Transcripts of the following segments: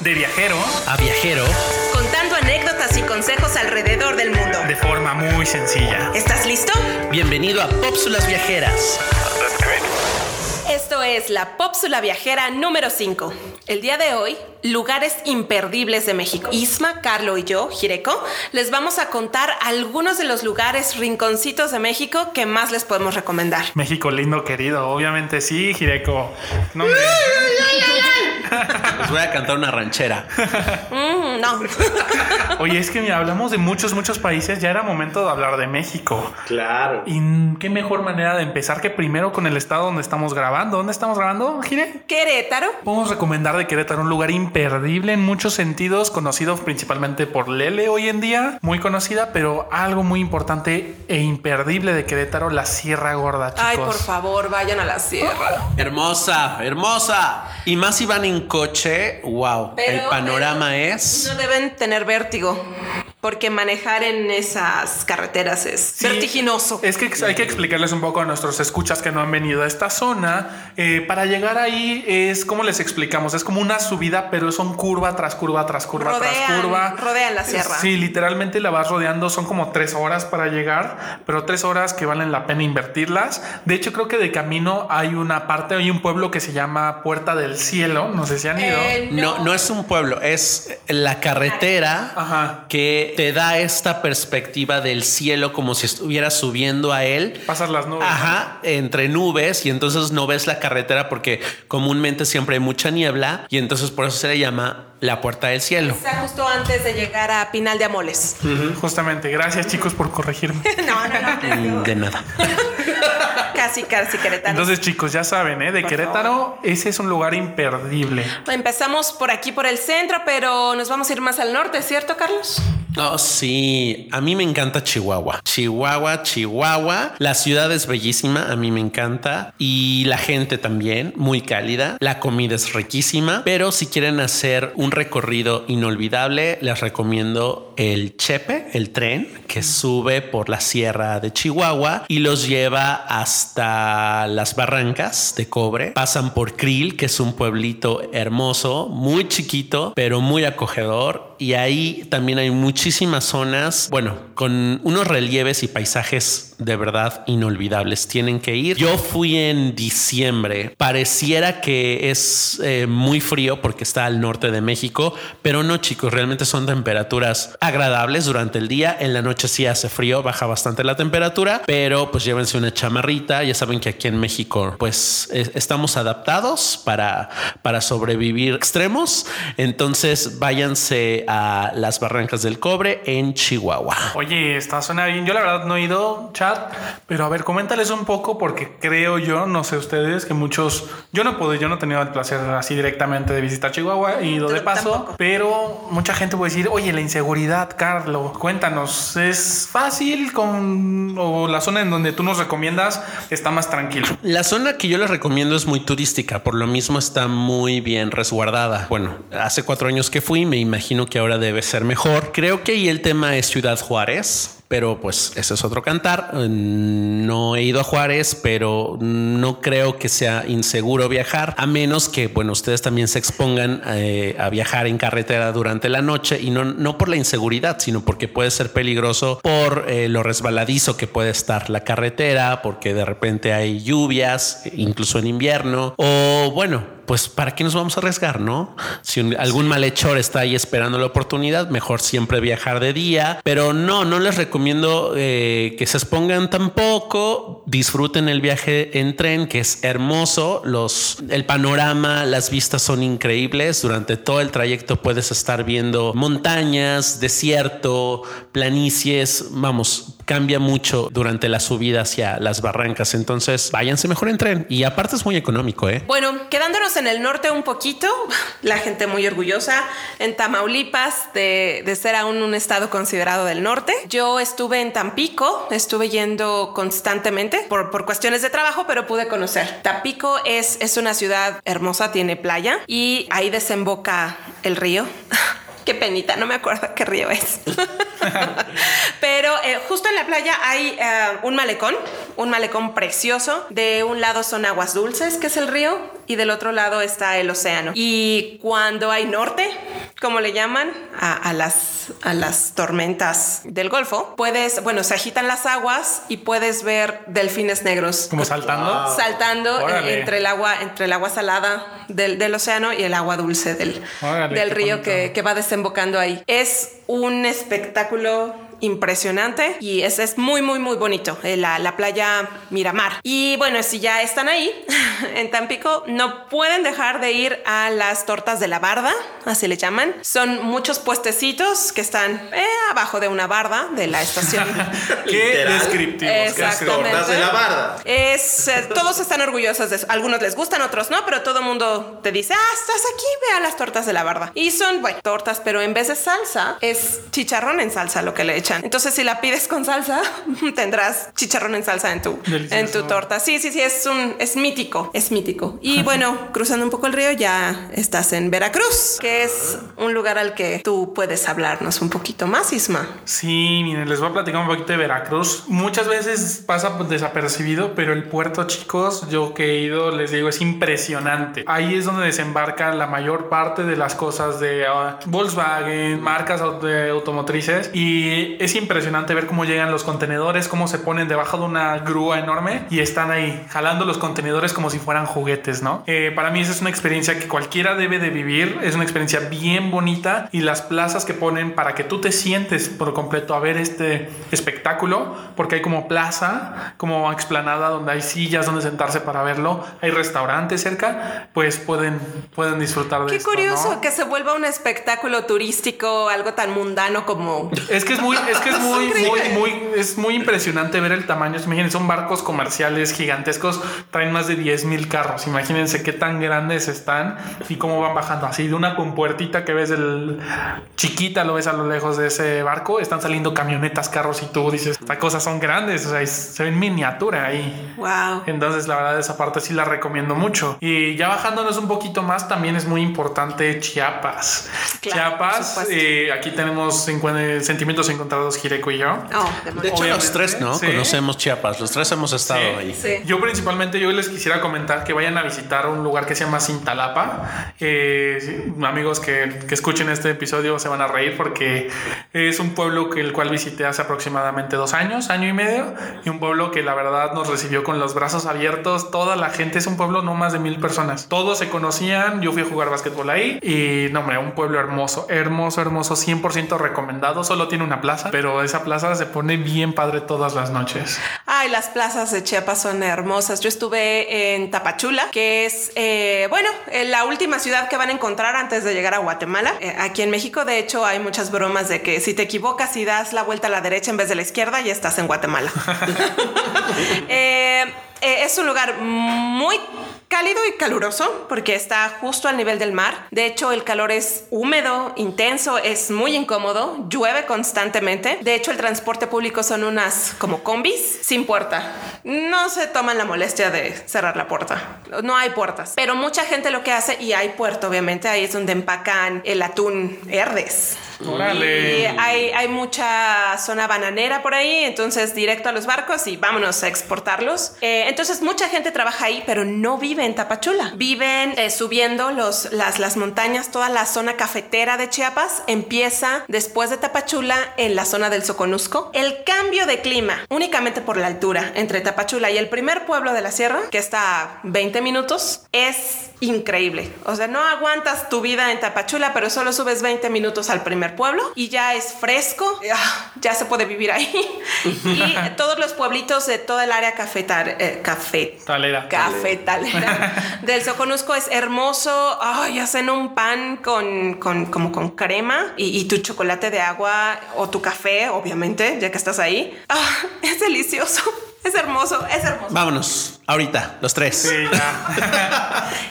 De viajero a viajero, contando anécdotas y consejos alrededor del mundo. de forma muy sencilla. ¿Estás listo? bienvenido a Pópsulas Viajeras. Esto es la Pópsula Viajera número 5. El día de hoy, lugares imperdibles de México. Isma, Carlo y yo, Jireko, les vamos a contar algunos de los lugares rinconcitos de México que más les podemos recomendar. México lindo, querido. Obviamente sí, Jireko. No, hombre. Les voy a cantar una ranchera. Mm, no. Oye, es que mira, hablamos de muchos, muchos países. Ya era momento de hablar de México. Claro. Y qué mejor manera de empezar que primero con el estado donde estamos grabando. ¿Dónde estamos grabando, Jire? Querétaro. Podemos recomendar de Querétaro un lugar imperdible en muchos sentidos, conocido principalmente por Lele hoy en día, muy conocida, pero algo muy importante e imperdible de Querétaro, la Sierra Gorda, chicos. Ay, por favor, vayan a la sierra. Hermosa, hermosa. Y más si van en coche, wow. Pero- el panorama es. No deben tener vértigo, porque manejar en esas carreteras es Sí, vertiginoso. Es que hay que explicarles un poco a nuestros escuchas que no han venido a esta zona. Eh, para llegar ahí es como les explicamos, es como una subida, pero son curva tras curva tras curva tras curva. rodean la sierra. Sí, literalmente la vas rodeando, son como tres horas para llegar, pero tres horas que valen la pena invertirlas. De hecho, creo que de camino hay una parte, hay un pueblo que se llama Puerta del Cielo, no sé si han ido. Eh, No, no es un pueblo, es la carretera Ajá. que te da esta perspectiva del cielo como si estuvieras subiendo a él. Pasas las nubes. Ajá, entre nubes y entonces no ves la carretera porque comúnmente siempre hay mucha niebla y entonces por eso se le llama la puerta del cielo. Está justo antes de llegar a Pinal de Amoles. Justamente, gracias chicos por corregirme. No, no, no. Mm, De nada. Casi, casi queretanos. Entonces, chicos, ya saben, ¿eh? de Querétaro, ese es un lugar imperdible. Empezamos por aquí, por el centro, pero nos vamos a ir más al norte, ¿cierto, Carlos? Oh, sí. A mí me encanta Chihuahua. Chihuahua, Chihuahua. La ciudad es bellísima. A mí me encanta. Y la gente también, muy cálida. La comida es riquísima. Pero si quieren hacer un recorrido inolvidable, les recomiendo el Chepe, el tren que sube por la sierra de Chihuahua y los lleva hasta las barrancas de cobre. Pasan por Krill, que es un pueblito hermoso, muy chiquito, pero muy acogedor. Y ahí también hay muchísimas zonas, bueno, con unos relieves y paisajes de verdad inolvidables. Tienen que ir. Yo fui en diciembre. Pareciera que es eh, muy frío porque está al norte de México, pero no, chicos, realmente son temperaturas agradables durante el día. En la noche sí hace frío, baja bastante la temperatura, pero pues llévense una chamarrita. Ya saben que aquí en México, pues es- estamos adaptados para, para sobrevivir extremos. Entonces váyanse a las barrancas del cobre en Chihuahua. Oye, esta suena bien. Yo la verdad no he ido, chat, pero a ver, coméntales un poco porque creo yo, no sé ustedes, que muchos, yo no puedo, yo no he tenido el placer así directamente de visitar Chihuahua, Yo de paso, tampoco. pero mucha gente puede decir, oye, la inseguridad, Carlos, cuéntanos, ¿es fácil con o la zona en donde tú nos recomiendas está más tranquilo? La zona que yo les recomiendo es muy turística, por lo mismo está muy bien resguardada. Bueno, hace cuatro años que fui, me imagino que ahora debe ser mejor. Creo que ahí el tema es Ciudad Juárez. Pero pues ese es otro cantar. Eh, No he ido a Juárez, pero no creo que sea inseguro viajar, a menos que, bueno, ustedes también se expongan eh, a viajar en carretera durante la noche y no, no por la inseguridad, sino porque puede ser peligroso por eh, lo resbaladizo que puede estar la carretera, porque de repente hay lluvias, incluso en invierno, o bueno, pues para qué nos vamos a arriesgar, ¿no? Si un- algún malhechor está ahí esperando la oportunidad, mejor siempre viajar de día. Pero no, no les recomiendo eh, que se expongan tampoco. Disfruten el viaje en tren, que es hermoso. Los, el panorama, las vistas son increíbles. Durante todo el trayecto puedes estar viendo montañas, desierto, planicies. Vamos, cambia mucho durante la subida hacia las barrancas. Entonces, váyanse mejor en tren. Y aparte es muy económico, ¿eh? Bueno, quedándonos en el norte un poquito, la gente muy orgullosa en Tamaulipas de, de ser aún un estado considerado del norte. Yo estuve en Tampico, estuve yendo constantemente por, por cuestiones de trabajo, pero pude conocer. Tampico es, es una ciudad hermosa, tiene playa y ahí desemboca el río. Qué penita, no me acuerdo qué río es. Pero eh, justo en la playa hay eh, un malecón, un malecón precioso. De un lado son aguas dulces, que es el río, y del otro lado está el océano. Y cuando hay norte, como le llaman a, a las, a las tormentas del Golfo, puedes, bueno, se agitan las aguas y puedes ver delfines negros. Como saltando. Saltando eh, Órale. entre el agua, entre el agua salada del, del océano y el agua dulce del, Órale, del río que, que va desembocando ahí. Es un espectáculo impresionante y es, es muy, muy, muy bonito. eh, La, la playa Miramar. Y bueno, si ya están ahí en Tampico, no pueden dejar de ir a las tortas de la barda, así le llaman. Son muchos puestecitos que están eh, abajo de una barda de la estación. Qué descriptivos. qué Exactamente. Tortas de la barda. Es, eh, todos están orgullosos de eso. Algunos les gustan, otros no, pero todo el mundo te dice, ah, estás aquí, ve a las tortas de la barda. Y son, bueno, tortas, pero en vez de salsa, es chicharrón en salsa lo que le echan. Entonces, si la pides con salsa, tendrás chicharrón en salsa en tu, Delicioso. en tu torta. Sí, sí, sí, es un, es mítico, es mítico. Y bueno, cruzando un poco el río, ya estás en Veracruz, que es un lugar al que tú puedes hablarnos un poquito más, Isma. Sí, miren, les voy a platicar un poquito de Veracruz. Muchas veces pasa pues, desapercibido, pero el puerto, chicos, yo que he ido, les digo, es impresionante. Ahí es donde desembarca la mayor parte de las cosas de ah, Volkswagen, marcas de automotrices. Y es impresionante ver cómo llegan los contenedores, cómo se ponen debajo de una grúa enorme y están ahí jalando los contenedores como si fueran juguetes, ¿no? Eh, para mí esa es una experiencia que cualquiera debe de vivir. Es una experiencia bien bonita y las plazas que ponen para que tú te sientes por completo a ver este espectáculo, porque hay como plaza, como explanada donde hay sillas donde sentarse para verlo, hay restaurantes cerca, pues pueden, pueden disfrutar de Qué esto, curioso ¿no? que se vuelva un espectáculo turístico, algo tan mundano como... Es que es muy, es que es muy, muy, muy, es muy impresionante ver el tamaño. Imagínense, son barcos comerciales gigantescos, traen más de 10 mil carros. Imagínense qué tan grandes están y cómo van bajando. Así de una compuertita que ves el chiquita, lo ves a lo lejos de ese barco, están saliendo camionetas, carros y tú dices, estas cosas son grandes, o sea, se ven miniatura ahí. Wow. Entonces, la verdad, esa parte sí la recomiendo mucho. Y ya bajándonos un poquito más, también es muy importante Chiapas. Claro, Chiapas, eh, aquí tenemos sentimientos encontrados, Jireco y yo. Oh, De hecho, Obviamente, los tres, ¿no? sí. Conocemos Chiapas. Los tres hemos estado Sí. ahí. Sí. Yo principalmente yo les quisiera comentar que vayan a visitar un lugar que se llama Cintalapa. Eh, amigos que, que escuchen este episodio se van a reír porque es un pueblo que el cual visité hace aproximadamente dos años, año y medio, y un pueblo que la verdad nos recibió con los brazos abiertos. Toda la gente es un pueblo no más de mil personas. Todos se conocían. Yo fui a jugar básquetbol ahí y no hombre, un pueblo hermoso, hermoso, hermoso, 100% recomendado. Solo tiene una plaza, pero esa plaza se pone bien padre todas las noches. Ay, las plazas de Chiapas son hermosas. Yo estuve en Tapachula, que es, eh, bueno, eh, la última ciudad que van a encontrar antes de llegar a Guatemala. Eh, aquí en México, de hecho, hay muchas bromas de que si te equivocas y das la vuelta a la derecha en vez de la izquierda, ya estás en Guatemala. Eh, es un lugar muy cálido y caluroso porque está justo al nivel del mar. De hecho, el calor es húmedo, intenso, es muy incómodo, llueve constantemente. De hecho, el transporte público son unas como combis sin puerta. No se toman la molestia de cerrar la puerta. No hay puertas. Pero mucha gente lo que hace, y hay puerto obviamente, ahí es donde empacan el atún herdes. Y hay mucha zona bananera por ahí, entonces directo a los barcos y vámonos a exportarlos. Eh, entonces mucha gente trabaja ahí, pero no vive en Tapachula. Viven eh, subiendo los, las, las montañas, toda la zona cafetera de Chiapas empieza después de Tapachula en la zona del Soconusco. El cambio de clima, únicamente por la altura entre Tapachula y el primer pueblo de la sierra, que está a 20 minutos, es increíble. O sea, no aguantas tu vida en Tapachula, pero solo subes 20 minutos al primer pueblo y ya es fresco, ah, ya se puede vivir ahí. y todos los pueblitos de toda el área cafetar, eh, café, Talera. cafetalera del Soconusco es hermoso. Ay, hacen un pan con, con como con crema y, tu chocolate de agua o tu café, obviamente, ya que estás ahí. Ah, es delicioso. Es hermoso, es hermoso. Vámonos, ahorita, los tres. Sí, ya.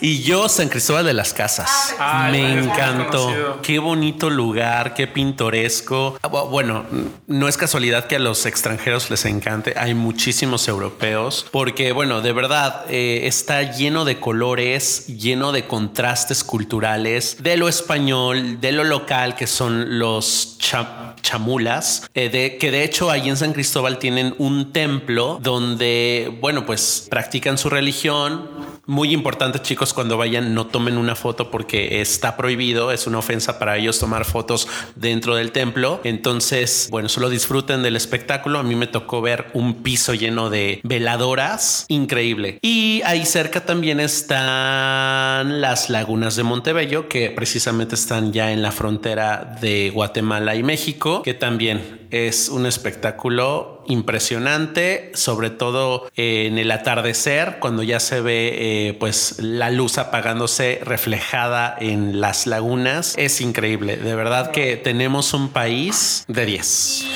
¿Y tú yo, San Cristóbal de las Casas. Ah, Me es muy encantó. Qué bonito lugar, qué pintoresco. Ah, bu- Bueno, no es casualidad que a los extranjeros les encante. Hay muchísimos europeos porque, bueno, de verdad eh, está lleno de colores, lleno de contrastes culturales, de lo español, de lo local, que son los cha- chamulas, eh, de, que de hecho ahí en San Cristóbal tienen un templo donde, bueno, pues practican su religión. Muy importante chicos, cuando vayan no tomen una foto porque está prohibido, es una ofensa para ellos tomar fotos dentro del templo. Entonces, bueno, solo disfruten del espectáculo. A mí me tocó ver un piso lleno de veladoras, increíble. Y ahí cerca también están las lagunas de Montebello, que precisamente están ya en la frontera de Guatemala y México, que también es un espectáculo impresionante, sobre todo en el atardecer, cuando ya se ve eh, pues la luz apagándose reflejada en las lagunas. Es increíble, de verdad que tenemos un país de 10.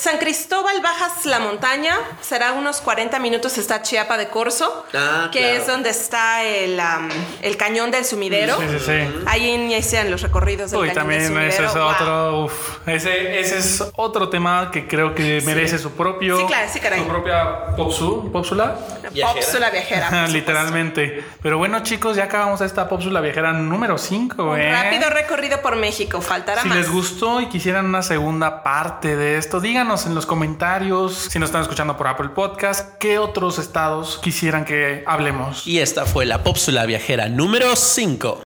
San Cristóbal bajas la montaña, será unos 40 minutos está Chiapa de Corzo, Ah, que claro. es donde está el, am, el cañón del sumidero. Sí, sí, sí. Ahí inician los recorridos del Uy, cañón del también ese sumidero. es Wow. otro, uf, ese, ese es otro tema que creo que merece su propio, Sí, claro, sí, caray. su propia popsu, popsula, Viajera. Pópsula viajera. literalmente. Pero bueno, chicos, ya acabamos esta popsula viajera número 5, Un ¿eh? rápido recorrido por México, faltará Si más. les gustó y quisieran una segunda parte de esto, en los comentarios, si nos están escuchando por Apple Podcast, qué otros estados quisieran que hablemos. Y esta fue la pópsula viajera número 5.